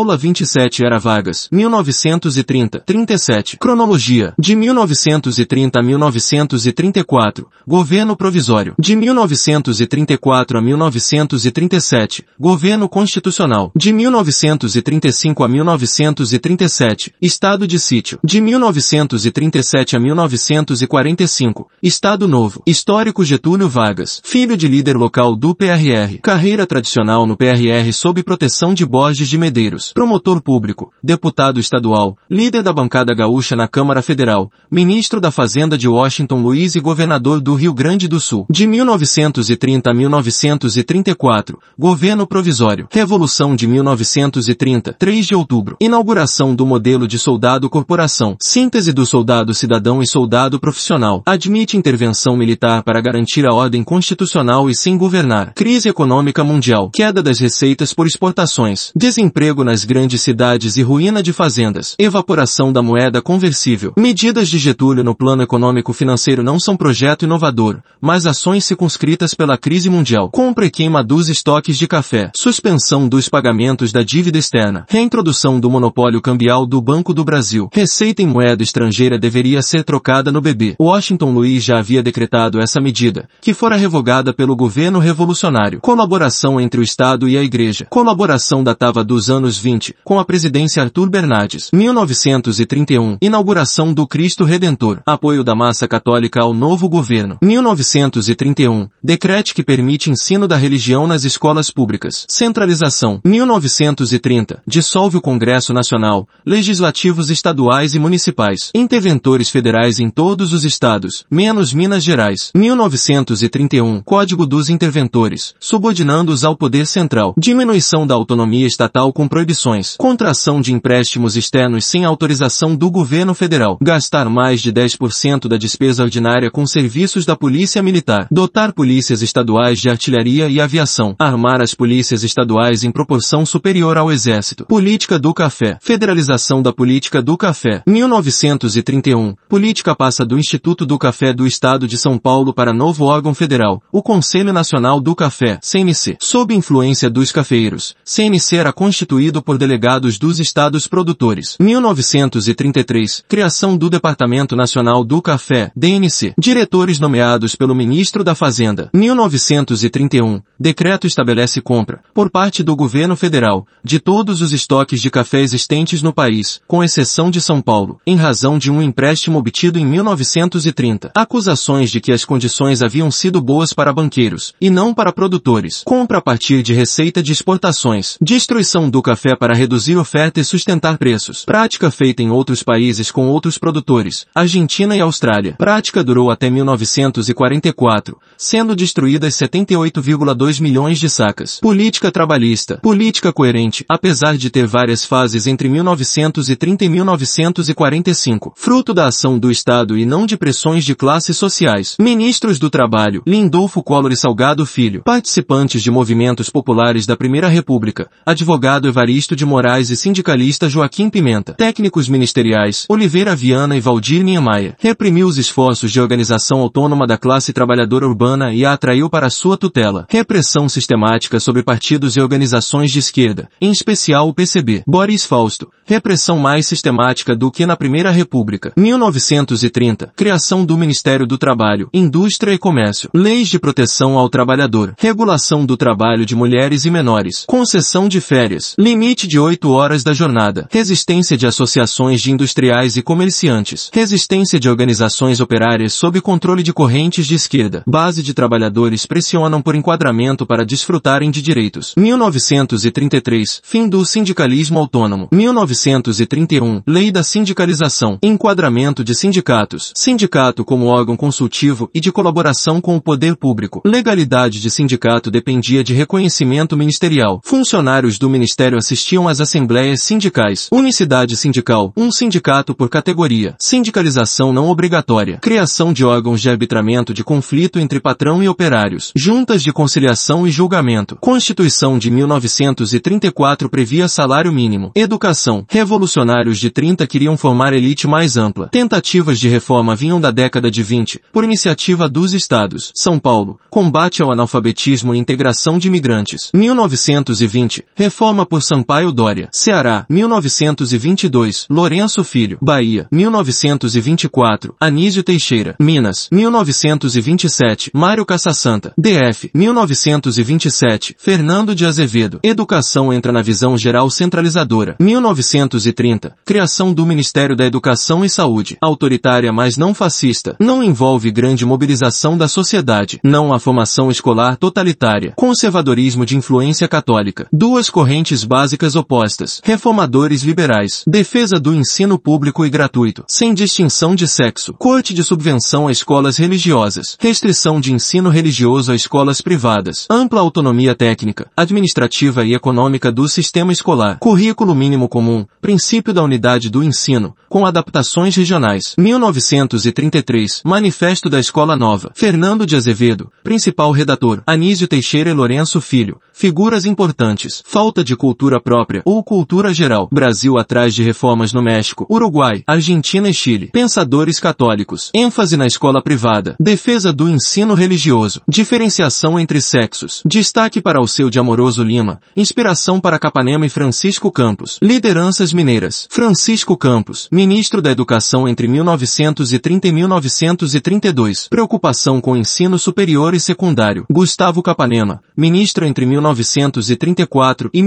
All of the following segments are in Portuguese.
Aula 27 era vagas, 1930, 37. Cronologia, de 1930 a 1934. Governo provisório, de 1934 a 1937. Governo constitucional, de 1935 a 1937. Estado de sítio, de 1937 a 1945. Estado novo, histórico Getúlio Vargas, filho de líder local do PRR. Carreira tradicional no PRR sob proteção de Borges de Medeiros promotor público, deputado estadual, líder da bancada gaúcha na Câmara Federal, ministro da Fazenda de Washington Luiz e governador do Rio Grande do Sul. De 1930 a 1934, governo provisório, Revolução de 1930, 3 de outubro, inauguração do modelo de soldado corporação, síntese do soldado cidadão e soldado profissional, admite intervenção militar para garantir a ordem constitucional e sem governar, crise econômica mundial, queda das receitas por exportações, desemprego nas grandes cidades e ruína de fazendas, evaporação da moeda conversível. Medidas de Getúlio no plano econômico-financeiro não são projeto inovador, mas ações circunscritas pela crise mundial. Compra e queima dos estoques de café. Suspensão dos pagamentos da dívida externa. Reintrodução do monopólio cambial do Banco do Brasil. Receita em moeda estrangeira deveria ser trocada no BB. Washington Luiz já havia decretado essa medida, que fora revogada pelo governo revolucionário. Colaboração entre o Estado e a Igreja. Colaboração datava dos anos 20 com a presidência Arthur Bernardes. 1931. Inauguração do Cristo Redentor. Apoio da massa católica ao novo governo. 1931. Decrete que permite ensino da religião nas escolas públicas. Centralização. 1930. Dissolve o Congresso Nacional. Legislativos estaduais e municipais. Interventores federais em todos os estados, menos Minas Gerais. 1931. Código dos Interventores. Subordinando-os ao poder central. Diminuição da autonomia estatal com proibições contração de empréstimos externos sem autorização do governo federal, gastar mais de 10% da despesa ordinária com serviços da polícia militar, dotar polícias estaduais de artilharia e aviação, armar as polícias estaduais em proporção superior ao exército, política do café, federalização da política do café, 1931, política passa do Instituto do Café do Estado de São Paulo para novo órgão federal, o Conselho Nacional do Café, CNC, sob influência dos cafeeiros, CNC era constituído por por delegados dos estados produtores. 1933, criação do Departamento Nacional do Café, DNC. Diretores nomeados pelo Ministro da Fazenda. 1931, decreto estabelece compra, por parte do governo federal, de todos os estoques de café existentes no país, com exceção de São Paulo, em razão de um empréstimo obtido em 1930. Acusações de que as condições haviam sido boas para banqueiros, e não para produtores. Compra a partir de receita de exportações. Destruição do café para reduzir oferta e sustentar preços. Prática feita em outros países com outros produtores, Argentina e Austrália. Prática durou até 1944, sendo destruídas 78,2 milhões de sacas. Política trabalhista. Política coerente, apesar de ter várias fases entre 1930 e 1945. Fruto da ação do Estado e não de pressões de classes sociais. Ministros do Trabalho. Lindolfo Collor e Salgado Filho. Participantes de movimentos populares da Primeira República. Advogado Evaristo Augusto de Moraes e sindicalista Joaquim Pimenta. Técnicos ministeriais, Oliveira Viana e Valdir Niemeyer. Reprimiu os esforços de organização autônoma da classe trabalhadora urbana e a atraiu para sua tutela. Repressão sistemática sobre partidos e organizações de esquerda, em especial o PCB. Boris Fausto. Repressão mais sistemática do que na Primeira República. 1930. Criação do Ministério do Trabalho, Indústria e Comércio. Leis de proteção ao trabalhador. Regulação do trabalho de mulheres e menores. Concessão de férias. Limite limite de 8 horas da jornada, resistência de associações de industriais e comerciantes, resistência de organizações operárias sob controle de correntes de esquerda, base de trabalhadores pressionam por enquadramento para desfrutarem de direitos. 1933, fim do sindicalismo autônomo. 1931, lei da sindicalização, enquadramento de sindicatos, sindicato como órgão consultivo e de colaboração com o poder público. Legalidade de sindicato dependia de reconhecimento ministerial. Funcionários do Ministério assistiam existiam as assembleias sindicais, unicidade sindical, um sindicato por categoria, sindicalização não obrigatória, criação de órgãos de arbitramento de conflito entre patrão e operários, juntas de conciliação e julgamento, Constituição de 1934 previa salário mínimo, educação, revolucionários de 30 queriam formar elite mais ampla, tentativas de reforma vinham da década de 20, por iniciativa dos estados, São Paulo, combate ao analfabetismo e integração de imigrantes, 1920, reforma por São Sampaio Dória, Ceará, 1922, Lourenço Filho, Bahia, 1924, Anísio Teixeira, Minas, 1927, Mário Caçassanta, DF, 1927, Fernando de Azevedo. Educação entra na visão geral centralizadora, 1930, criação do Ministério da Educação e Saúde, autoritária mas não fascista, não envolve grande mobilização da sociedade, não a formação escolar totalitária, conservadorismo de influência católica, duas correntes básicas opostas, reformadores liberais, defesa do ensino público e gratuito, sem distinção de sexo, corte de subvenção a escolas religiosas, restrição de ensino religioso a escolas privadas, ampla autonomia técnica, administrativa e econômica do sistema escolar, currículo mínimo comum, princípio da unidade do ensino, com adaptações regionais, 1933, Manifesto da Escola Nova, Fernando de Azevedo, principal redator, Anísio Teixeira e Lourenço Filho, figuras importantes, falta de cultura própria ou cultura geral, Brasil atrás de reformas no México, Uruguai, Argentina e Chile, pensadores católicos, ênfase na escola privada, defesa do ensino religioso, diferenciação entre sexos, destaque para o seu de Amoroso Lima, inspiração para Capanema e Francisco Campos, lideranças mineiras, Francisco Campos, ministro da Educação entre 1930 e 1932, preocupação com ensino superior e secundário, Gustavo Capanema, ministro entre 1934 e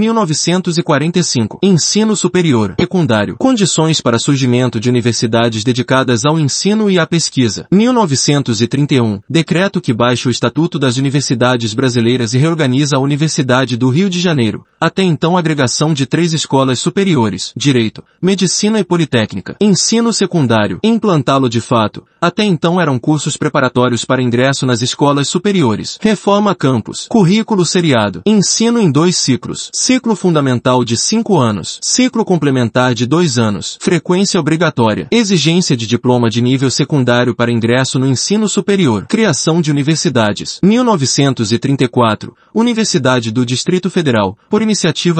1945, ensino superior, secundário, condições para surgimento de universidades dedicadas ao ensino e à pesquisa, 1931, decreto que baixa o Estatuto das Universidades Brasileiras e reorganiza a Universidade do Rio de Janeiro, até então agregação de três escolas superiores, Direito, Medicina e Politécnica, ensino secundário, implantá-lo de fato, até então eram cursos preparatórios para ingresso nas escolas superiores, reforma campus, currículo seriado, ensino em dois ciclos, ciclo fundamental de cinco anos, ciclo complementar de dois anos, frequência obrigatória, exigência de diploma de nível secundário para ingresso no ensino superior, criação de universidades, 1934, Universidade do Distrito Federal, por iniciativa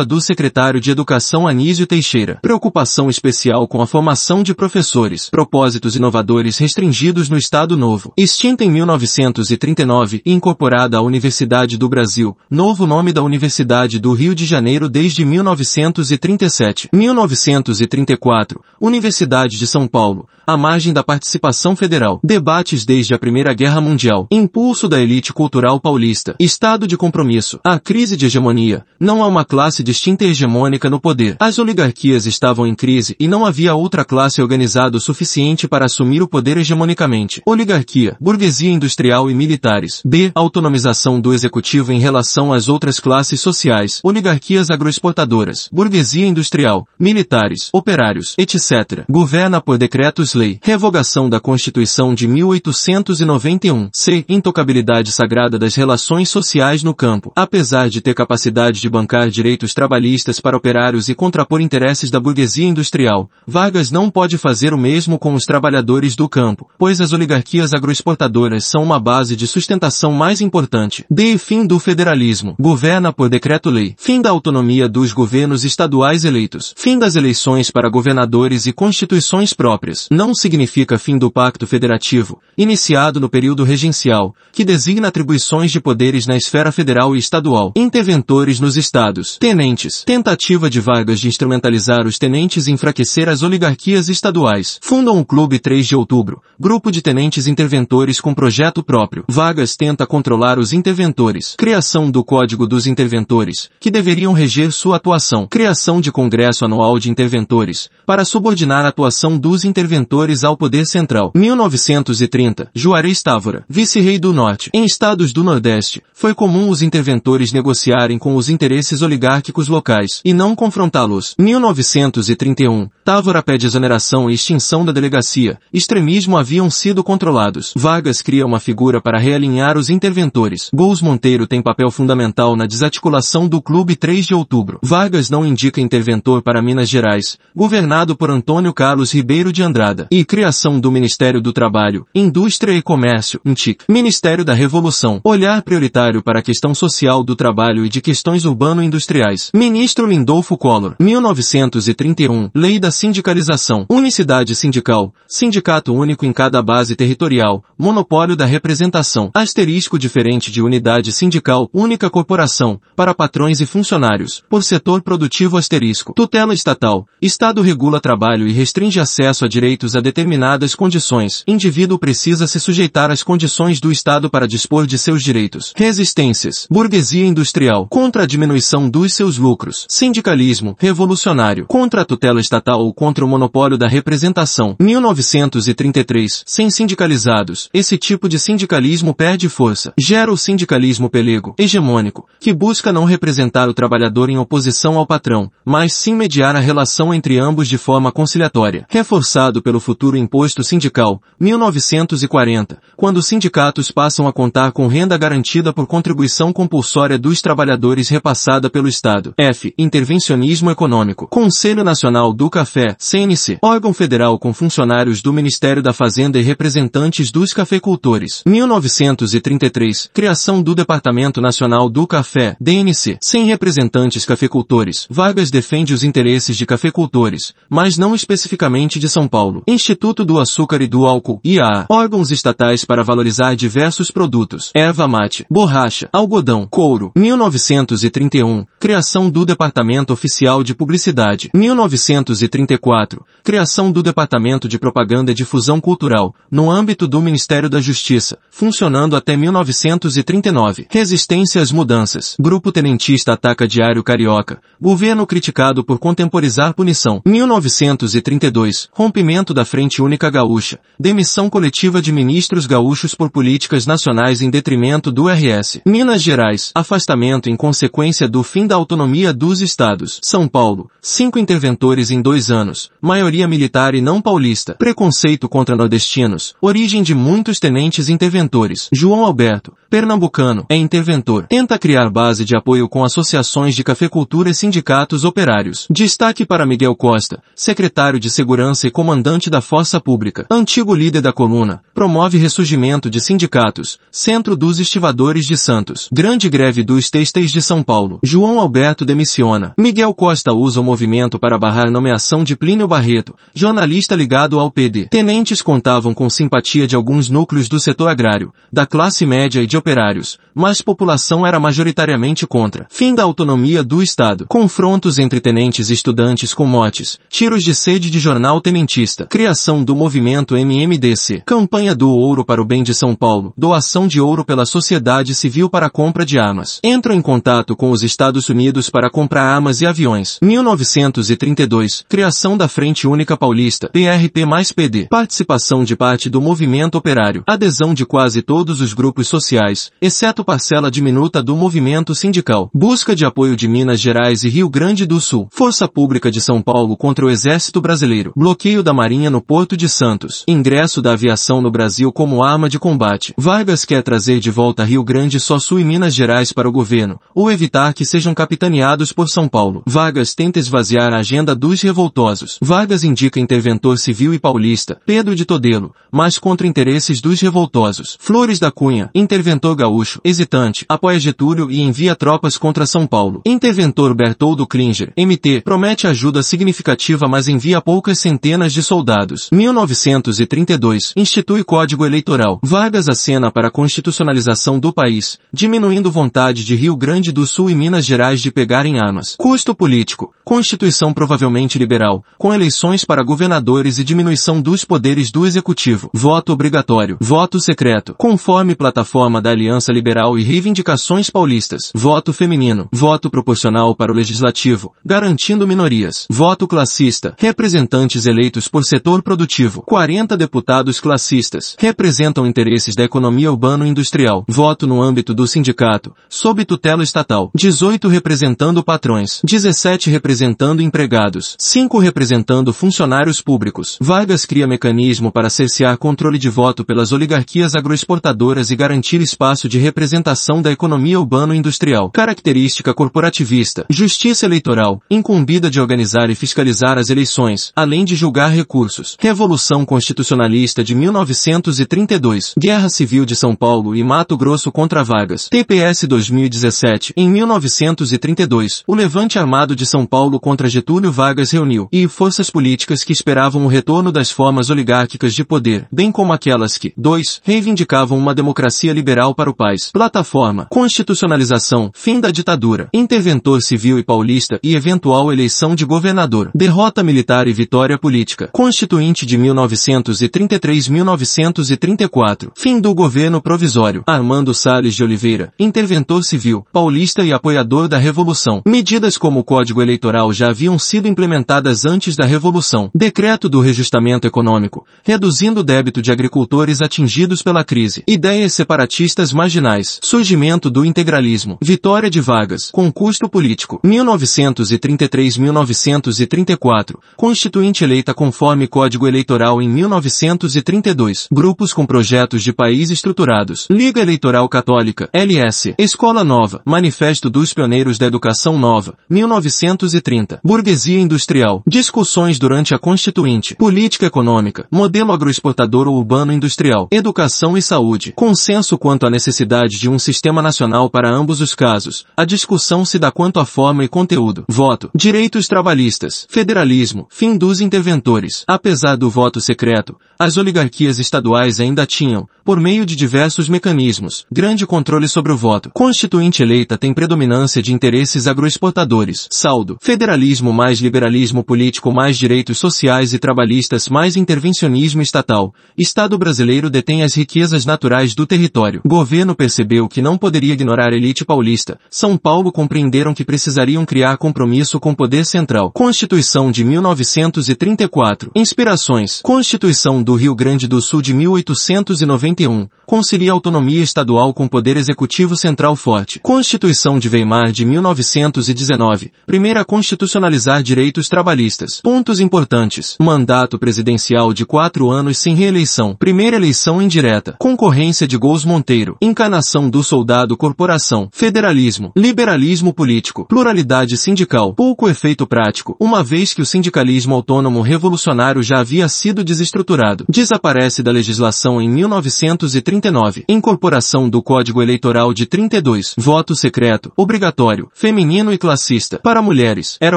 do secretário de Educação Anísio Teixeira, preocupação especial com a formação de professores, propósitos inovadores restringidos no Estado Novo, extinta em 1939 e incorporada à Universidade do Brasil, novo nome da Universidade do Rio de Janeiro desde 1937, 1934, Universidade de São Paulo, à margem da participação federal, debates desde a Primeira Guerra Mundial, impulso da elite cultural paulista, estado de compromisso, a crise de hegemonia, não há uma classe distinta e hegemônica no poder. As oligarquias estavam em crise e não havia outra classe organizada o suficiente para assumir o poder hegemonicamente. Oligarquia, burguesia industrial e militares. B. Autonomização do executivo em relação às outras classes sociais. Oligarquias agroexportadoras, burguesia industrial, militares, operários, etc. Governa por decretos-lei. Revogação da Constituição de 1891. C. Intocabilidade sagrada das relações sociais no campo. Apesar de ter capacidade de bancar direitos trabalhistas para operários e contrapor interesses da burguesia industrial, Vargas não pode fazer o mesmo com os trabalhadores do campo, pois as oligarquias agroexportadoras são uma base de sustentação mais importante. D. Fim do federalismo. Governa por decreto-lei. Fim da autonomia dos governos estaduais eleitos. Fim das eleições para governadores e constituições próprias. Não significa fim do pacto federativo, iniciado no período regencial, que designa atribuições de poderes na esfera federal e estadual. Interventores nos estados. Tenentes. Tentativa de Vargas de instrumentalizar os tenentes e enfraquecer as oligarquias estaduais. Fundam o Clube 3 de Outubro, grupo de tenentes interventores com projeto próprio. Vargas tenta controlar os interventores. Criação do Código dos Interventores, que deveriam reger sua atuação. Criação de Congresso Anual de Interventores, para subordinar a atuação dos interventores ao poder central. 1930. Juarez Távora, vice-rei do Norte. Em estados do Nordeste, foi comum os interventores negociarem com os interesses oligárquicos locais e não confrontá-los. 1931. Távora pede exoneração e extinção da delegacia. Extremismo haviam sido controlados. Vargas cria uma figura para realinhar os interventores. Gous Monteiro tem papel fundamental na desarticulação do Clube 3 de Outubro. Vargas não indica interventor para Minas Gerais, governado por Antônio Carlos Ribeiro de Andrada. E criação do Ministério do Trabalho, Indústria e Comércio, MTIC. Ministério da Revolução. Olhar prioritário para a questão social do trabalho e de questões urbano-industriais industriais. Ministro Lindolfo Collor, 1931, Lei da Sindicalização, Unicidade Sindical, Sindicato Único em cada base territorial, Monopólio da Representação, asterisco diferente de Unidade Sindical, Única Corporação, para patrões e funcionários, por setor produtivo asterisco, tutela estatal, Estado regula trabalho e restringe acesso a direitos a determinadas condições, indivíduo precisa se sujeitar às condições do Estado para dispor de seus direitos, resistências, burguesia industrial, contra a diminuição dos seus lucros, sindicalismo, revolucionário, contra a tutela estatal ou contra o monopólio da representação, 1933, sem sindicalizados, esse tipo de sindicalismo perde força, gera o sindicalismo pelego, hegemônico, que busca não representar o trabalhador em oposição ao patrão, mas sim mediar a relação entre ambos de forma conciliatória, reforçado pelo futuro imposto sindical, 1940, quando os sindicatos passam a contar com renda garantida por contribuição compulsória dos trabalhadores repassada pelo Estado. F. Intervencionismo econômico. Conselho Nacional do Café, CNC. Órgão federal com funcionários do Ministério da Fazenda e representantes dos cafeicultores. 1933. Criação do Departamento Nacional do Café, DNC. Sem representantes cafeicultores. Vargas defende os interesses de cafeicultores, mas não especificamente de São Paulo. Instituto do Açúcar e do Álcool, IAA. Órgãos estatais para valorizar diversos produtos. Erva mate, borracha, algodão, couro. 1931. Criação do Departamento Oficial de Publicidade. 1934. Criação do Departamento de Propaganda e Difusão Cultural, no âmbito do Ministério da Justiça, funcionando até 1939. Resistência às mudanças. Grupo Tenentista ataca Diário Carioca. Governo criticado por contemporizar punição. 1932. Rompimento da Frente Única Gaúcha. Demissão coletiva de ministros gaúchos por políticas nacionais em detrimento do RS. Minas Gerais. Afastamento em consequência do fim da autonomia dos estados. São Paulo. Cinco interventores em dois anos. Maioria militar e não paulista. Preconceito contra nordestinos. Origem de muitos tenentes interventores. João Alberto. Pernambucano. É interventor. Tenta criar base de apoio com associações de cafeicultura e sindicatos operários. Destaque para Miguel Costa. Secretário de Segurança e comandante da Força Pública. Antigo líder da coluna. Promove ressurgimento de sindicatos. Centro dos Estivadores de Santos. Grande greve dos têxteis de São Paulo. João Alberto demissiona. Miguel Costa usa o movimento para barrar nomeação de Plínio Barreto, jornalista ligado ao PD. Tenentes contavam com simpatia de alguns núcleos do setor agrário, da classe média e de operários, mas população era majoritariamente contra. Fim da autonomia do Estado. Confrontos entre tenentes e estudantes com motes. Tiros de sede de jornal tenentista. Criação do movimento MMDC. Campanha do ouro para o bem de São Paulo. Doação de ouro pela sociedade civil para a compra de armas. Entram em contato com os Estados Unidos para comprar armas e aviões. 1932. Criação da Frente Única Paulista. PRP mais PD. Participação de parte do movimento operário. Adesão de quase todos os grupos sociais, exceto parcela diminuta do movimento sindical. Busca de apoio de Minas Gerais e Rio Grande do Sul. Força Pública de São Paulo contra o Exército Brasileiro. Bloqueio da Marinha no Porto de Santos. Ingresso da aviação no Brasil como arma de combate. Vargas quer trazer de volta Rio Grande só Sul e Minas Gerais para o governo, ou evitar que sejam capitaneados por São Paulo. Vargas tenta esvaziar a agenda dos revoltosos. Vargas indica interventor civil e paulista, Pedro de Todelo, mas contra interesses dos revoltosos. Flores da Cunha, interventor gaúcho, hesitante, apoia Getúlio e envia tropas contra São Paulo. Interventor Bertoldo Klinger, MT, promete ajuda significativa mas envia poucas centenas de soldados. 1932, institui Código Eleitoral. Vargas acena para a constitucionalização do país, diminuindo vontade de Rio Grande do Sul e Minas Gerais de pegarem armas. Custo político. Constituição provavelmente liberal, com eleições para governadores e diminuição dos poderes do executivo. Voto obrigatório. Voto secreto. Conforme plataforma da Aliança Liberal e reivindicações paulistas. Voto feminino. Voto proporcional para o legislativo, garantindo minorias. Voto classista. Representantes eleitos por setor produtivo. 40 deputados classistas. Representam interesses da economia urbano-industrial. Voto no âmbito do sindicato, sob tutela estatal. 18 representando patrões. 17 representando empregados. 5 representando funcionários públicos. Vargas cria mecanismo para cercear controle de voto pelas oligarquias agroexportadoras e garantir espaço de representação da economia urbano-industrial, característica corporativista, justiça eleitoral, incumbida de organizar e fiscalizar as eleições, além de julgar recursos, Revolução Constitucionalista de 1932, Guerra Civil de São Paulo e Mato Grosso contra Vargas, TPS 2017, em 1932, o Levante Armado de São Paulo contra Getúlio Vargas reuniu, e forças políticas que esperavam o retorno das formas oligárquicas de poder, bem como aquelas que, 2, reivindicavam uma democracia liberal para o país, plataforma, constitucionalização, fim da ditadura, interventor civil e paulista e eventual eleição de governador, derrota militar e vitória política, constituinte de 1933-1934, fim do governo provisório, Armando Salles de Oliveira, interventor civil, paulista e apoiador da revolução. Medidas como o Código Eleitoral já haviam sido implementadas antes da revolução. Decreto do reajustamento econômico, reduzindo o débito de agricultores atingidos pela crise. Ideias separatistas marginais. Surgimento do integralismo. Vitória de Vargas. Concurso político. 1933-1934. Constituinte eleita conforme Código Eleitoral em 1932. Grupos com projetos de país estruturados. Liga Eleitoral Católica. LS. Escola Nova. Manifesto dos Pioneiros da Educação Nova. 1930. Burguesia Industrial. Discussões durante a Constituinte. Política Econômica. Modelo agroexportador ou urbano industrial. Educação e saúde. Consenso quanto à necessidade de um sistema nacional para ambos os casos. A discussão se dá quanto à forma e conteúdo. Voto. Direitos trabalhistas. Federalismo. Fim dos interventores. Apesar do voto secreto, as oligarquias estaduais ainda tinham, por meio de diversos mecanismos, grande controle sobre o voto. Constituinte eleita tem predominância de interesses agroexportadores. Saldo. Federalismo mais liberalismo político mais direitos sociais e trabalhistas mais intervencionismo estatal. Estado brasileiro detém as riquezas naturais do território. Governo percebeu que não poderia ignorar a elite paulista. São Paulo compreenderam que precisariam criar compromisso com o poder central. Constituição de 1934. Inspirações. Constituição do Rio Grande do Sul de 1891. Concilia autonomia estadual com poder executivo central forte. Constituição de Weimar de 1919. Primeira a constitucionalizar direitos trabalhistas. Pontos importantes. Mandato presidencial de quatro anos sem reeleição. Primeira eleição indireta. Concorrência de Gous Monteiro. Encarnação do soldado corporação. Federalismo. Liberalismo político. Pluralidade sindical. Pouco efeito prático. Uma vez que o sindicalismo autônomo revolucionário já havia sido desestruturado. Desaparece da legislação em 1939. Incorporação do Código Eleitoral de 32. Voto secreto. Obrigatório. Feminino e classista. Para mulheres. Era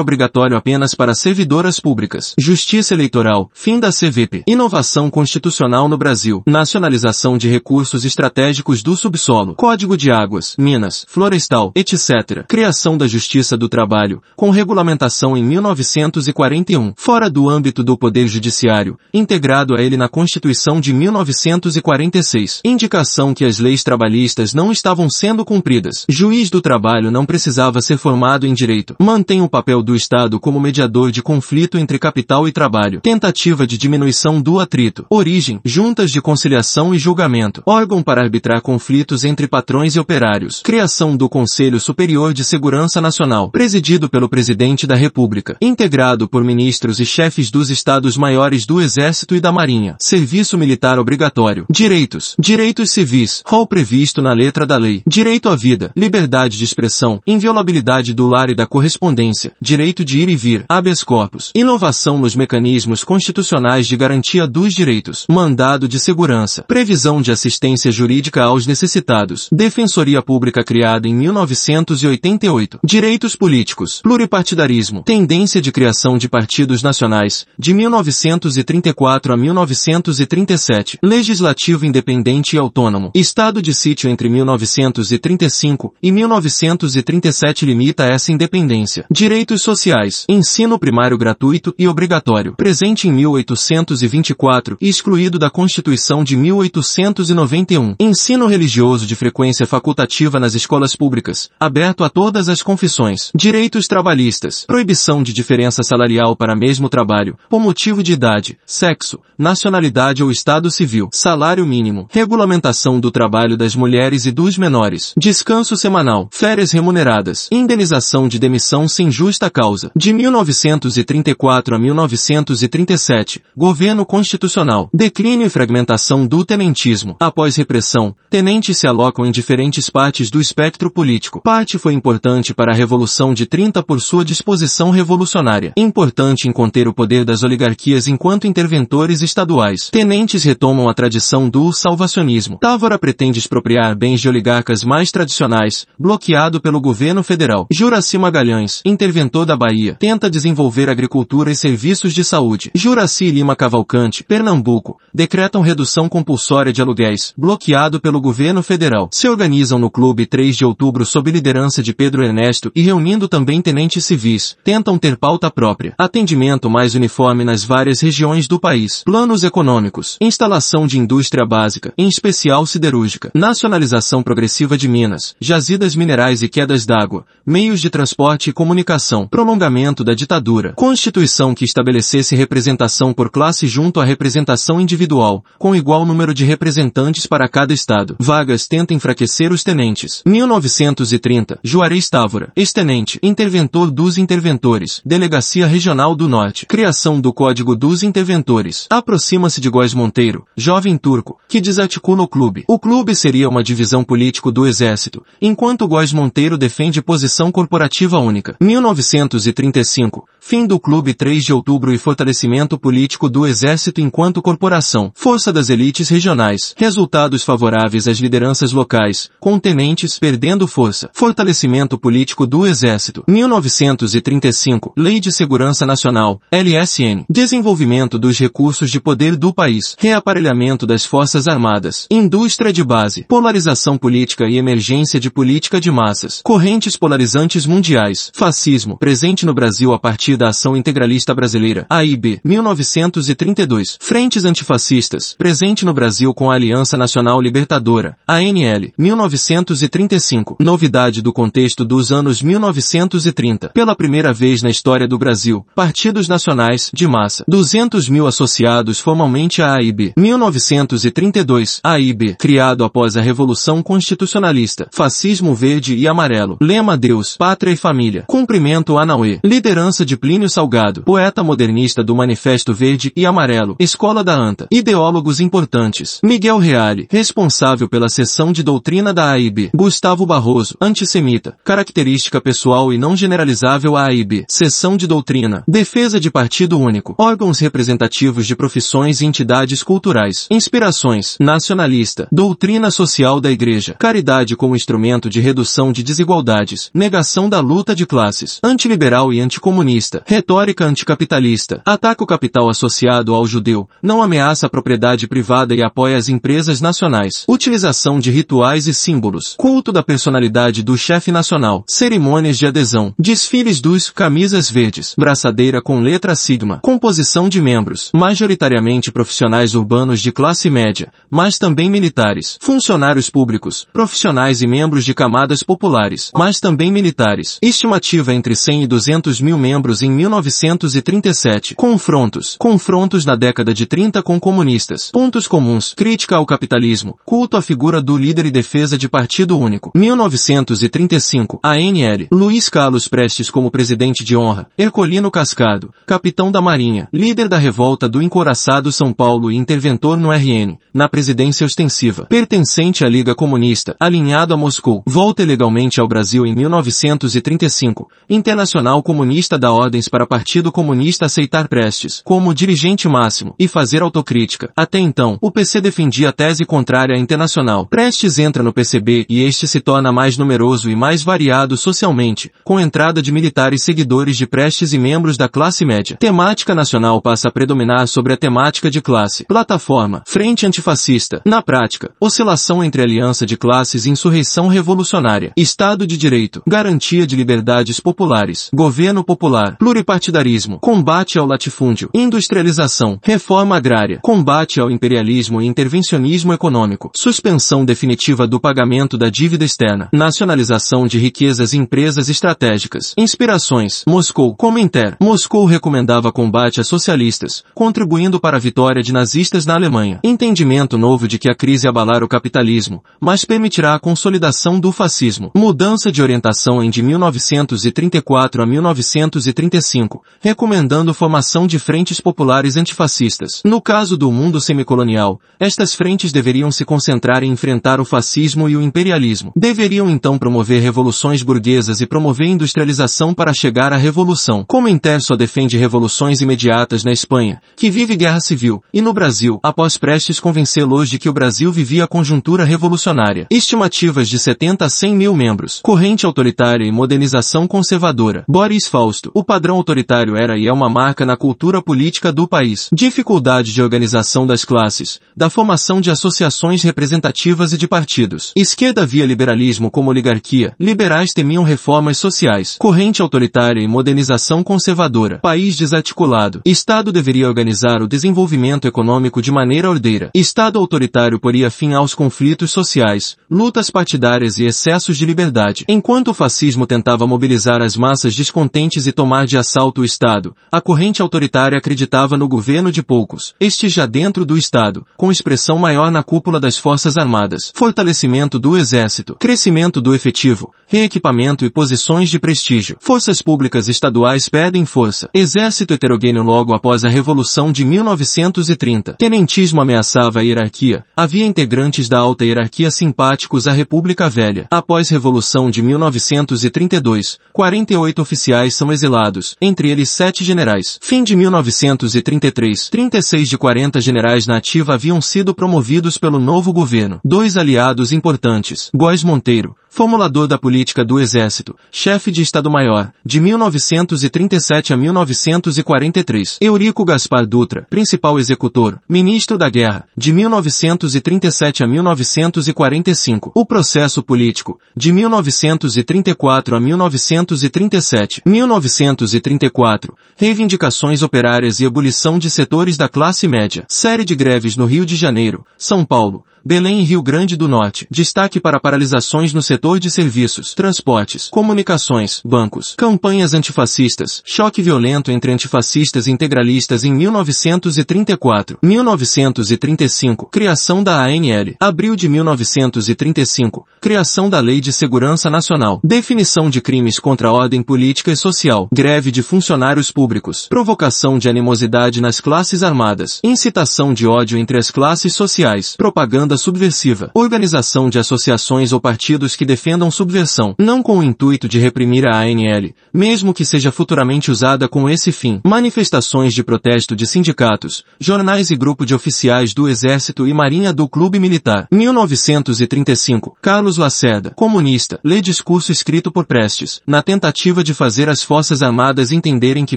obrigatório apenas para servidoras públicas. Justiça eleitoral. Fim da CVP. Inovação constitucional no Brasil. Nacionalização de recursos estratégicos do subsolo. Código de águas, minas, florestal, etc. Criação da Justiça do Trabalho, com regulamentação em 1941, fora do âmbito do Poder Judiciário, integrado a ele na Constituição de 1946. Indicação que as leis trabalhistas não estavam sendo cumpridas. Juiz do trabalho não precisava ser formado em direito. Mantém o papel do Estado como mediador de conflito entre capital e trabalho. Tentativa de diminuição do atrito. Origem, juntas de conciliação e julgamento. Órgão para arbitrar conflitos entre patrões e operários. Criação do Conselho Superior de Segurança Nacional. Presidido pelo Presidente da República. Integrado por ministros e chefes dos Estados Maiores do Exército e da Marinha. Serviço Militar Obrigatório. Direitos. Direitos civis. Rol previsto na letra da lei. Direito à vida. Liberdade de expressão. Inviolabilidade do lar e da correspondência. Direito de ir e vir. Habeas corpus. Inovação nos mecanismos constitucionais de garantia dos direitos. Mandado de segurança. Previsão de assistência jurídica aos necessitados. Defensoria Pública criada em 1988. Direitos políticos. Pluripartidarismo. Tendência de criação de partidos nacionais. De 1934 a 1937. Legislativo independente e autônomo. Estado de sítio entre 1935 e 1937 limita essa independência. Direitos sociais. Ensino primário gratuito e obrigatório. Presente em 1824 e excluído da Constituição de 1891. Ensino religioso de frequência facultativa nas escolas públicas, aberto a todas as confissões. Direitos trabalhistas. Proibição de diferença salarial para mesmo trabalho, por motivo de idade, sexo, nacionalidade ou estado civil. Salário mínimo. Regulamentação do trabalho das mulheres e dos menores. Descanso semanal. Férias remuneradas. Indenização de demissão sem justa causa. De 1934 a 1937. Governo constitucional. Declínio e fragmentação do tenentismo. Após repressão, Tenentes se alocam em diferentes partes do espectro político. Parte foi importante para a Revolução de 30 por sua disposição revolucionária. Importante em conter o poder das oligarquias enquanto interventores estaduais. Tenentes retomam a tradição do salvacionismo. Távora pretende expropriar bens de oligarcas mais tradicionais, bloqueado pelo governo federal. Juraci Magalhães, interventor da Bahia, tenta desenvolver agricultura e serviços de saúde. Juraci Lima Cavalcante, Pernambuco, decretam redução compulsória de aluguéis, bloqueado pelo governo federal. Se organizam no Clube 3 de outubro sob liderança de Pedro Ernesto e reunindo também tenentes civis, tentam ter pauta própria. Atendimento mais uniforme nas várias regiões do país. Planos econômicos. Instalação de indústria básica, em especial siderúrgica. Nacionalização progressiva de minas, jazidas minerais e quedas d'água. Meios de transporte e comunicação. Prolongamento da ditadura. Constituição que estabelecesse representação por classe junto à representação individual, com igual número de representantes para cada estado. Vargas tenta enfraquecer os tenentes. 1930. Juarez Távora. Ex-tenente. Interventor dos interventores. Delegacia Regional do Norte. Criação do Código dos Interventores. Aproxima-se de Góes Monteiro, jovem turco, que desarticula o clube. O clube seria uma divisão político do exército, enquanto Góes Monteiro defende posição corporativa única. 1935. Fim do clube 3 de outubro e fortalecimento político do exército enquanto corporação. Força das elites regionais. Resultados favoráveis às lideranças locais, com tenentes perdendo força. Fortalecimento político do exército. 1935. Lei de Segurança Nacional, LSN. Desenvolvimento dos recursos de poder do país. Reaparelhamento das Forças Armadas. Indústria de base. Polarização política e emergência de política de massas. Correntes polarizantes mundiais. Fascismo. Presente no Brasil a partir da Ação Integralista Brasileira. AIB. 1932. Frentes antifascistas. Presente no Brasil com a Aliança Nacional Libertadora. ANL. 1935. Novidade do contexto dos anos 1930. Pela primeira vez na história do Brasil. Partidos nacionais, de massa. 200 mil associados formalmente à AIB. 1932. AIB. Criado após a Revolução Constitucionalista. Fascismo verde e amarelo. Lema Deus, Pátria e Família. Cumprimento Anauê. Liderança de Plínio Salgado. Poeta modernista do Manifesto Verde e Amarelo. Escola da ANTA. Ideólogos importantes. Miguel Reale. Responsável pela seção de doutrina da AIB. Gustavo Barroso. Antissemita. Característica pessoal e não generalizável à AIB. Seção de doutrina. Defesa de partido único. Órgãos representativos de profissões e entidades culturais. Inspirações. Nacionalista. Doutrina social da igreja. Caridade como instrumento de redução de desigualdades. Negação da luta de classes. Antiliberal e anticomunista. Retórica anticapitalista. Ataca o capital associado ao judeu. Não ameaça a propriedade privada e apoia as empresas nacionais. Utilização de rituais e símbolos. Culto da personalidade do chefe nacional. Cerimônias de adesão. Desfiles dos camisas verdes. Braçadeira com letra sigma. Composição de membros. Majoritariamente profissionais urbanos de classe média, mas também militares. Funcionários públicos. Profissionais e membros de camadas populares, mas também militares. Estimativa entre 100 e 200 mil membros em 1937. Confrontos. Confrontos na década de 30 com comunistas. Pontos comuns. Crítica ao capitalismo. Culto à figura do líder e defesa de partido único. 1935. ANL. Luiz Carlos Prestes como presidente de honra. Ercolino Cascado. Capitão da Marinha. Líder da revolta do encoraçado São Paulo e interventor no RN. Na presidência ostensiva. Pertencente à Liga Comunista. Alinhado a Moscou. Volta ilegalmente ao Brasil em 1935. Internacional Comunista dá ordens para Partido Comunista aceitar Prestes como dirigente máximo e fazer autocrítica. Até então, o PC defendia a tese contrária à internacional. Prestes entra no PCB e este se torna mais numeroso e mais variado socialmente, com entrada de militares seguidores de Prestes e membros da classe média. Temática nacional passa a predominar sobre a temática de classe. Plataforma, frente antifascista. Na prática, oscilação entre aliança de classes e insurreição revolucionária. Estado de direito, garantia de liberdades populares, governo popular, pluripartidarismo, combate ao latifúndio, industrialização, reforma agrária, combate ao imperialismo e intervencionismo econômico, suspensão definitiva do pagamento da dívida externa, nacionalização de riquezas e empresas estratégicas. Inspirações, Moscou, Cominter. Moscou recomendava combate a socialistas, contribuindo para a vitória de nazistas na Alemanha. Entendimento novo de que a crise abalar o capitalismo, mas permitirá a consolidação do fascismo. Mudança de orientação em de 1934 a 1935 1935, recomendando formação de frentes populares antifascistas. No caso do mundo semicolonial, estas frentes deveriam se concentrar em enfrentar o fascismo e o imperialismo. Deveriam então promover revoluções burguesas e promover industrialização para chegar à revolução. Como Inter só defende revoluções imediatas na Espanha, que vive guerra civil, e no Brasil, após Prestes convencê-los de que o Brasil vivia a conjuntura revolucionária. Estimativas de 70 a 100 mil membros. Corrente autoritária e modernização conservadora. Boris Fausto. O padrão autoritário era e é uma marca na cultura política do país. Dificuldade de organização das classes, da formação de associações representativas e de partidos. Esquerda via liberalismo como oligarquia. Liberais temiam reformas sociais. Corrente autoritária e modernização conservadora. País desarticulado. Estado deveria organizar o desenvolvimento econômico de maneira ordeira. Estado autoritário poria fim aos conflitos sociais, lutas partidárias e excessos de liberdade. Enquanto o fascismo tentava mobilizar as massas descontentes e tomar de assalto o Estado, a corrente autoritária acreditava no governo de poucos, este já dentro do Estado, com expressão maior na cúpula das Forças Armadas, fortalecimento do Exército, crescimento do efetivo, reequipamento e posições de prestígio. Forças públicas estaduais perdem força. Exército heterogêneo logo após a Revolução de 1930. Tenentismo ameaçava a hierarquia. Havia integrantes da alta hierarquia simpáticos à República Velha. Após Revolução de 1932, 48 oficiais são exilados, entre eles sete generais. Fim de 1933, 36 de 40 generais na ativa haviam sido promovidos pelo novo governo. Dois aliados importantes, Góes Monteiro, formulador da política do Exército, chefe de Estado-Maior, de 1937 a 1943. Eurico Gaspar Dutra, principal executor, ministro da Guerra, de 1937 a 1945. O processo político, de 1934 a 1937. 1934. Reivindicações operárias e ebulição de setores da classe média. Série de greves no Rio de Janeiro, São Paulo, Belém e Rio Grande do Norte. Destaque para paralisações no setor de serviços, transportes, comunicações, bancos. Campanhas antifascistas. Choque violento entre antifascistas e integralistas em 1934. 1935. Criação da ANL. Abril de 1935. Criação da Lei de Segurança Nacional. Definição de crimes contra a ordem política e social. Greve de funcionários públicos. Provocação de animosidade nas classes armadas. Incitação de ódio entre as classes sociais. Propaganda subversiva. Organização de associações ou partidos que defendam subversão, não com o intuito de reprimir a ANL, mesmo que seja futuramente usada com esse fim. Manifestações de protesto de sindicatos, jornais e grupo de oficiais do Exército e Marinha do Clube Militar. 1935. Carlos Lacerda, comunista, lê discurso escrito por Prestes, na tentativa de fazer as Forças Armadas entenderem que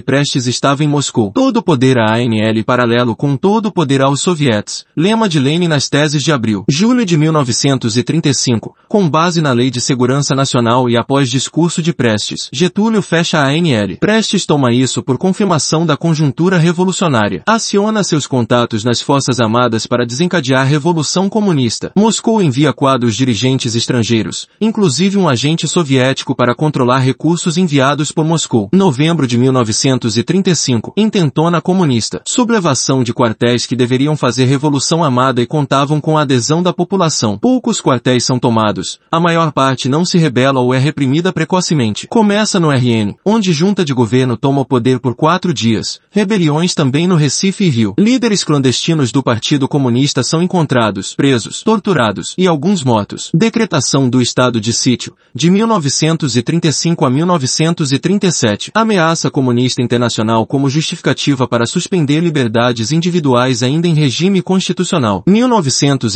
Prestes estava em Moscou. Todo poder à ANL paralelo com todo poder aos sovietes. Lema de Lenin nas teses de abril. Julho de 1935. Com base na Lei de Segurança Nacional e após discurso de Prestes, Getúlio fecha a ANL. Prestes toma isso por confirmação da conjuntura revolucionária. Aciona seus contatos nas Forças Armadas para desencadear a Revolução Comunista. Moscou envia quadros dirigentes estrangeiros, inclusive um agente soviético para controlar recursos enviados por Moscou. Novembro de 1935. Intentona comunista. Sublevação de quartéis que deveriam fazer Revolução Armada e contavam com a adesão da população. Poucos quartéis são tomados. A maior parte não se rebela ou é reprimida precocemente. Começa no RN, onde junta de governo toma o poder por quatro dias. Rebeliões também no Recife e Rio. Líderes clandestinos do Partido Comunista são encontrados, presos, torturados e alguns mortos. Decretação do estado de sítio, de 1935 a 1937. Ameaça comunista internacional como justificativa para suspender liberdades individuais ainda em regime constitucional.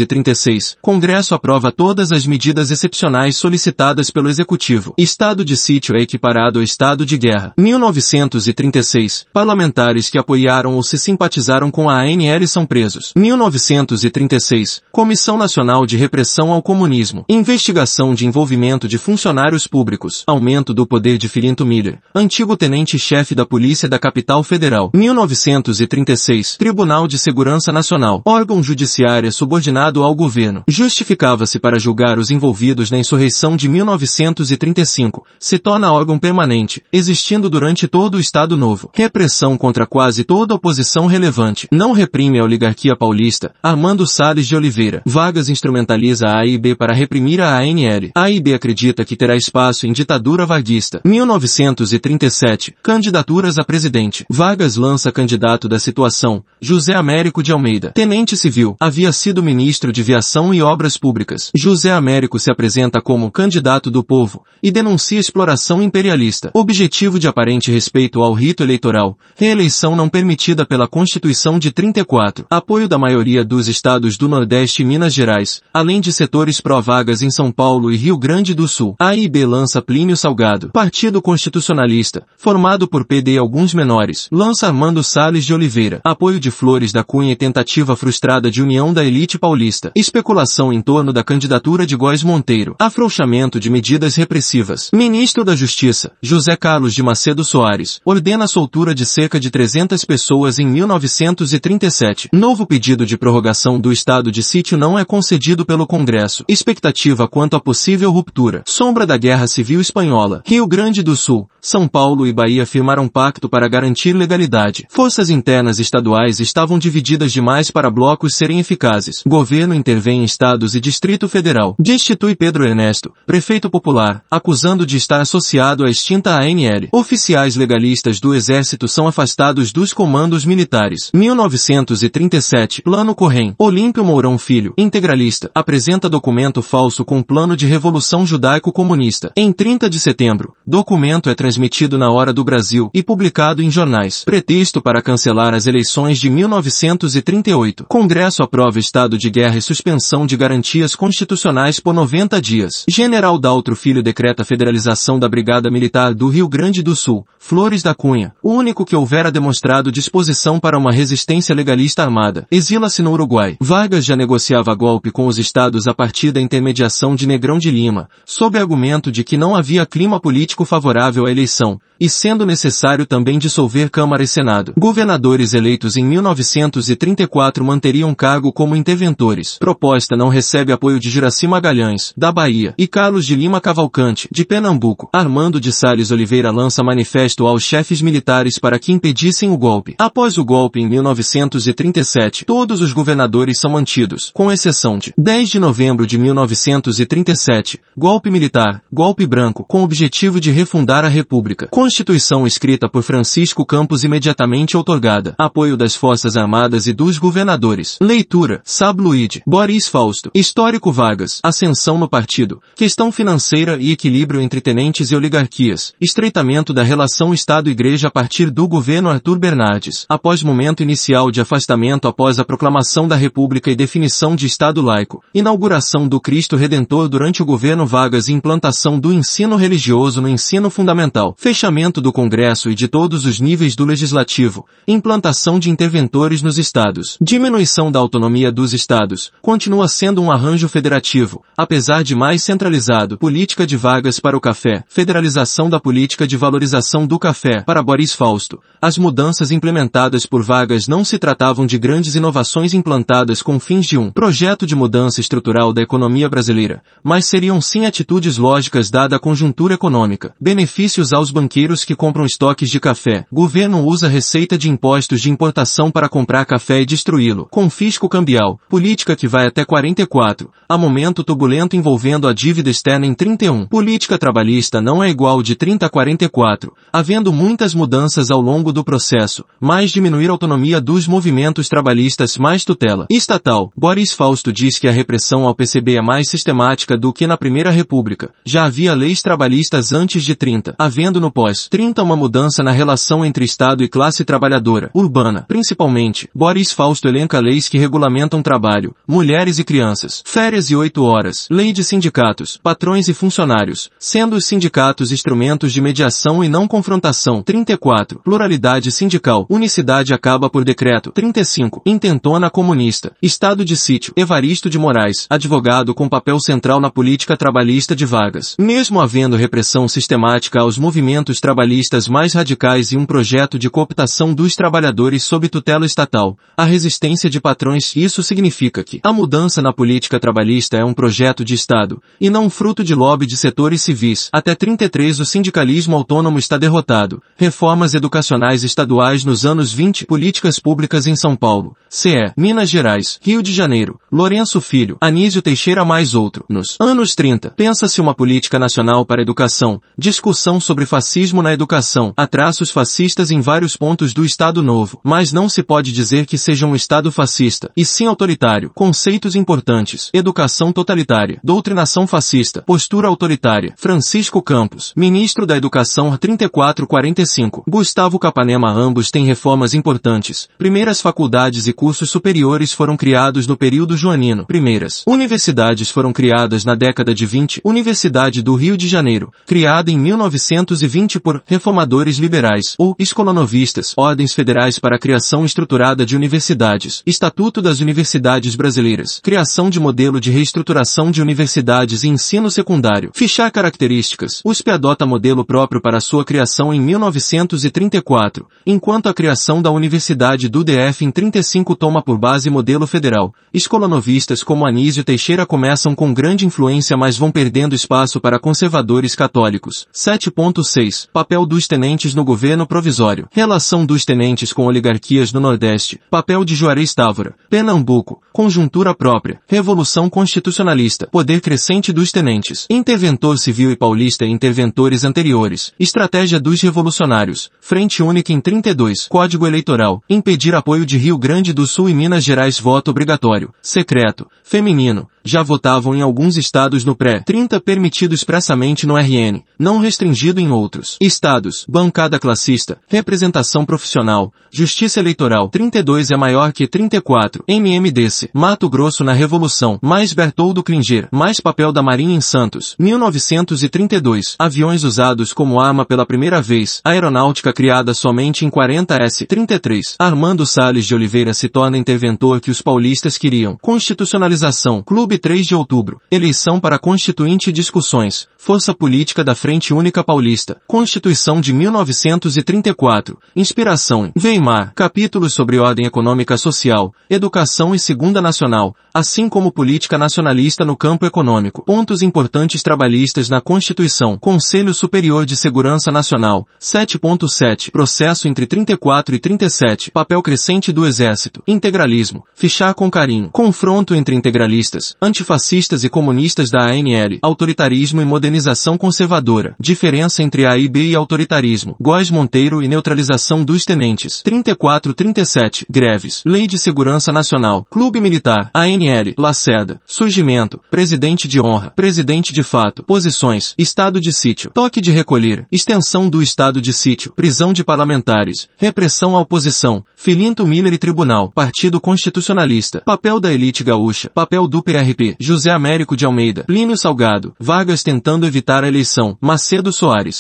1936. Congresso aprova todas as medidas excepcionais solicitadas pelo Executivo. Estado de sítio é equiparado ao estado de guerra. 1936. Parlamentares que apoiaram ou se simpatizaram com a ANL são presos. 1936. Comissão Nacional de Repressão ao Comunismo. Investigação de envolvimento de funcionários públicos. Aumento do poder de Filinto Miller. Antigo tenente-chefe da Polícia da Capital Federal. 1936. Tribunal de Segurança Nacional. Órgão judiciário subordinado ligado ao governo. Justificava-se para julgar os envolvidos na insurreição de 1935. Se torna órgão permanente, existindo durante todo o Estado Novo. Repressão contra quase toda oposição relevante. Não reprime a oligarquia paulista. Armando Salles de Oliveira. Vargas instrumentaliza a AIB para reprimir a ANL. A AIB acredita que terá espaço em ditadura varguista. 1937. Candidaturas a presidente. Vargas lança candidato da situação. José Américo de Almeida. Tenente civil. Havia sido ministro de Viação e Obras Públicas. José Américo se apresenta como candidato do povo e denuncia exploração imperialista. Objetivo de aparente respeito ao rito eleitoral. Reeleição não permitida pela Constituição de 34. Apoio da maioria dos estados do Nordeste e Minas Gerais, além de setores pró-vagas em São Paulo e Rio Grande do Sul. AIB lança Plínio Salgado. Partido Constitucionalista, formado por PD e alguns menores, lança Armando Salles de Oliveira. Apoio de Flores da Cunha e tentativa frustrada de união da elite paulista. Especulação em torno da candidatura de Góes Monteiro. Afrouxamento de medidas repressivas. Ministro da Justiça, José Carlos de Macedo Soares, ordena a soltura de cerca de 300 pessoas em 1937. Novo pedido de prorrogação do estado de sítio não é concedido pelo Congresso. Expectativa quanto à possível ruptura. Sombra da Guerra Civil Espanhola. Rio Grande do Sul, São Paulo e Bahia firmaram pacto para garantir legalidade. Forças internas estaduais estavam divididas demais para blocos serem eficazes. Governo intervém em estados e Distrito Federal. Destitui Pedro Ernesto, prefeito popular, acusando de estar associado à extinta ANL. Oficiais legalistas do Exército são afastados dos comandos militares. 1937. Plano Correm. Olímpio Mourão Filho, integralista, apresenta documento falso com plano de revolução judaico-comunista. Em 30 de setembro, documento é transmitido na Hora do Brasil e publicado em jornais. Pretexto para cancelar as eleições de 1938. Congresso aprova estado de guerra e suspensão de garantias constitucionais por 90 dias. General Daltro Filho decreta federalização da Brigada Militar do Rio Grande do Sul, Flores da Cunha, o único que houvera demonstrado disposição para uma resistência legalista armada. Exila-se no Uruguai. Vargas já negociava golpe com os estados a partir da intermediação de Negrão de Lima, sob argumento de que não havia clima político favorável à eleição, e sendo necessário também dissolver Câmara e Senado. Governadores eleitos em 1934 manteriam cargo como interventores. Proposta não recebe apoio de Juraci Magalhães, da Bahia, e Carlos de Lima Cavalcante, de Pernambuco. Armando de Salles Oliveira lança manifesto aos chefes militares para que impedissem o golpe. Após o golpe em 1937, todos os governadores são mantidos, com exceção de 10 de novembro de 1937, golpe militar, golpe branco, com objetivo de refundar a República. Constituição escrita por Francisco Campos imediatamente outorgada. Apoio das Forças Armadas e dos governadores. Leitura. Sabluide. Boris Fausto. Histórico Vargas. Ascensão no partido. Questão financeira e equilíbrio entre tenentes e oligarquias. Estreitamento da relação Estado-Igreja a partir do governo Arthur Bernardes. Após momento inicial de afastamento após a proclamação da República e definição de Estado laico. Inauguração do Cristo Redentor durante o governo Vargas e implantação do ensino religioso no ensino fundamental. Fechamento do Congresso e de todos os níveis do Legislativo. Implantação de interventores nos estados. Diminuição da autonomia dos estados. Continua sendo um arranjo federativo, apesar de mais centralizado. Política de vagas para o café. Federalização da política de valorização do café para Boris Fausto. As mudanças implementadas por vagas não se tratavam de grandes inovações implantadas com fins de um projeto de mudança estrutural da economia brasileira, mas seriam sim atitudes lógicas dada a conjuntura econômica. Benefícios aos banqueiros que compram estoques de café. Governo usa receita de impostos de importação para comprar café e destruí-lo. Confisco cambial. Política que vai até 44. A momento turbulento envolvendo a dívida externa em 31. Política trabalhista não é igual de 30 a 44. Havendo muitas mudanças ao longo do processo, mais diminuir a autonomia dos movimentos trabalhistas mais tutela. Estatal. Boris Fausto diz que a repressão ao PCB é mais sistemática do que na Primeira República. Já havia leis trabalhistas antes de 30. Havendo no pós 30 uma mudança na relação entre Estado e classe trabalhadora, urbana, principalmente. Boris Fausto elenca leis que regulamentam trabalho, mulheres e crianças, férias e oito horas, lei de sindicatos, patrões e funcionários, sendo os sindicatos instrumentos de mediação e não confrontação. 34. Pluralidade sindical. Unicidade acaba por decreto. 35. Intentona comunista. Estado de sítio. Evaristo de Moraes. Advogado com papel central na política trabalhista de vagas. Mesmo havendo repressão sistemática aos movimentos trabalhistas mais radicais e um projeto de cooptação dos trabalhadores sob tutela estatal, a resistência de patrões isso significa a mudança na política trabalhista é um projeto de Estado, e não fruto de lobby de setores civis. Até 33 o sindicalismo autônomo está derrotado. Reformas educacionais estaduais nos anos 20 Políticas públicas em São Paulo, CE, Minas Gerais, Rio de Janeiro, Lourenço Filho, Anísio Teixeira mais outro. Nos anos 30, pensa-se uma política nacional para educação, discussão sobre fascismo na educação, há traços fascistas em vários pontos do Estado Novo, mas não se pode dizer que seja um Estado fascista, e sim autoritário. Conceitos importantes. Educação totalitária. Doutrinação fascista. Postura autoritária. Francisco Campos, ministro da Educação 3445. Gustavo Capanema ambos têm reformas importantes. Primeiras faculdades e cursos superiores foram criados no período joanino. Primeiras universidades foram criadas na década de 20. Universidade do Rio de Janeiro, criada em 1920 por reformadores liberais ou escolonovistas, ordens federais para a criação estruturada de universidades, Estatuto das Universidades Brasileiras, criação de modelo de reestruturação de universidades e ensino secundário, fichar características, USP adota modelo próprio para sua criação em 1934, enquanto a criação da Universidade do DF em 35 toma por base modelo federal. Escolonovistas como Anísio Teixeira começam com grande influência mas vão perdendo espaço para conservadores católicos. 7.6 Papel dos tenentes no governo provisório. Relação dos tenentes com oligarquias no Nordeste. Papel de Juarez Távora. Pernambuco. Conjuntura própria. Revolução constitucionalista. Poder crescente dos tenentes. Interventor civil e paulista e interventores anteriores. Estratégia dos revolucionários. Frente única em 32. Código eleitoral. Impedir apoio de Rio Grande do Sul e Minas Gerais voto obrigatório. Secreto. Feminino já votavam em alguns estados no pré-30 permitido expressamente no RN, não restringido em outros. Estados, bancada classista, representação profissional, justiça eleitoral, 32 é maior que 34, MMDC, Mato Grosso na Revolução, mais Bertoldo Klinger, mais papel da Marinha em Santos, 1932, aviões usados como arma pela primeira vez, aeronáutica criada somente em 40 S-33, Armando Salles de Oliveira se torna interventor que os paulistas queriam, constitucionalização, clube 3 de outubro. Eleição para Constituinte e discussões. Força Política da Frente Única Paulista. Constituição de 1934. Inspiração Weimar. Capítulos sobre ordem econômica social, educação e segunda nacional, assim como política nacionalista no campo econômico. Pontos importantes trabalhistas na Constituição. Conselho Superior de Segurança Nacional. 7.7. Processo entre 34 e 37. Papel crescente do Exército. Integralismo. Fichar com carinho. Confronto entre integralistas antifascistas e comunistas da ANL, autoritarismo e modernização conservadora, diferença entre A e e autoritarismo, Góes Monteiro e neutralização dos tenentes, 34-37, greves, Lei de Segurança Nacional, Clube Militar, ANL, Laceda, surgimento, presidente de honra, presidente de fato, posições, estado de sítio, toque de recolher, extensão do estado de sítio, prisão de parlamentares, repressão à oposição, Filinto Miller e Tribunal, Partido Constitucionalista, papel da elite gaúcha, papel do PRP, José Américo de Almeida, Plínio Salgado, Vargas tentando evitar a eleição, Macedo Soares,